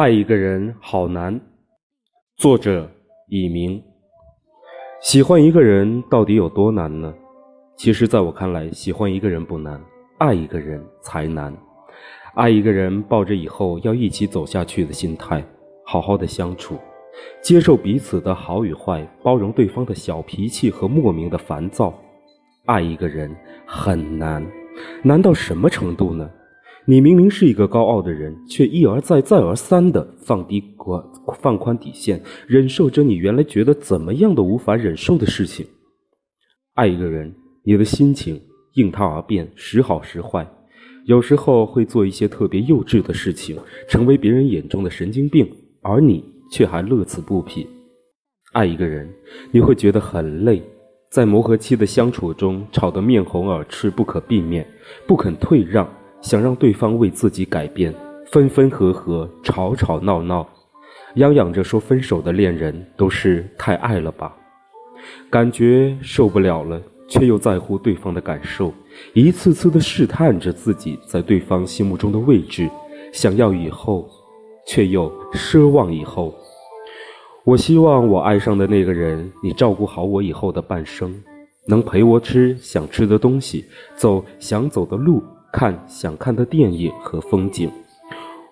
爱一个人好难。作者：以明。喜欢一个人到底有多难呢？其实，在我看来，喜欢一个人不难，爱一个人才难。爱一个人，抱着以后要一起走下去的心态，好好的相处，接受彼此的好与坏，包容对方的小脾气和莫名的烦躁。爱一个人很难，难到什么程度呢？你明明是一个高傲的人，却一而再、再而三的放低宽、放宽底线，忍受着你原来觉得怎么样都无法忍受的事情。爱一个人，你的心情应他而变，时好时坏，有时候会做一些特别幼稚的事情，成为别人眼中的神经病，而你却还乐此不疲。爱一个人，你会觉得很累，在磨合期的相处中，吵得面红耳赤，不可避免，不肯退让。想让对方为自己改变，分分合合，吵吵闹闹，嚷嚷着说分手的恋人都是太爱了吧？感觉受不了了，却又在乎对方的感受，一次次的试探着自己在对方心目中的位置，想要以后，却又奢望以后。我希望我爱上的那个人，你照顾好我以后的半生，能陪我吃想吃的东西，走想走的路。看想看的电影和风景，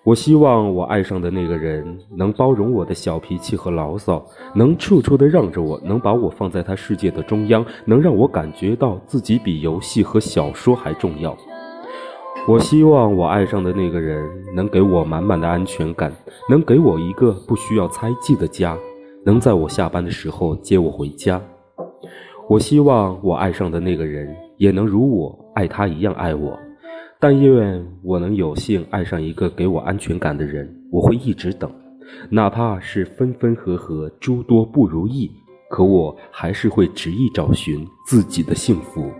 我希望我爱上的那个人能包容我的小脾气和牢骚，能处处的让着我，能把我放在他世界的中央，能让我感觉到自己比游戏和小说还重要。我希望我爱上的那个人能给我满满的安全感，能给我一个不需要猜忌的家，能在我下班的时候接我回家。我希望我爱上的那个人也能如我爱他一样爱我。但愿我能有幸爱上一个给我安全感的人，我会一直等，哪怕是分分合合、诸多不如意，可我还是会执意找寻自己的幸福。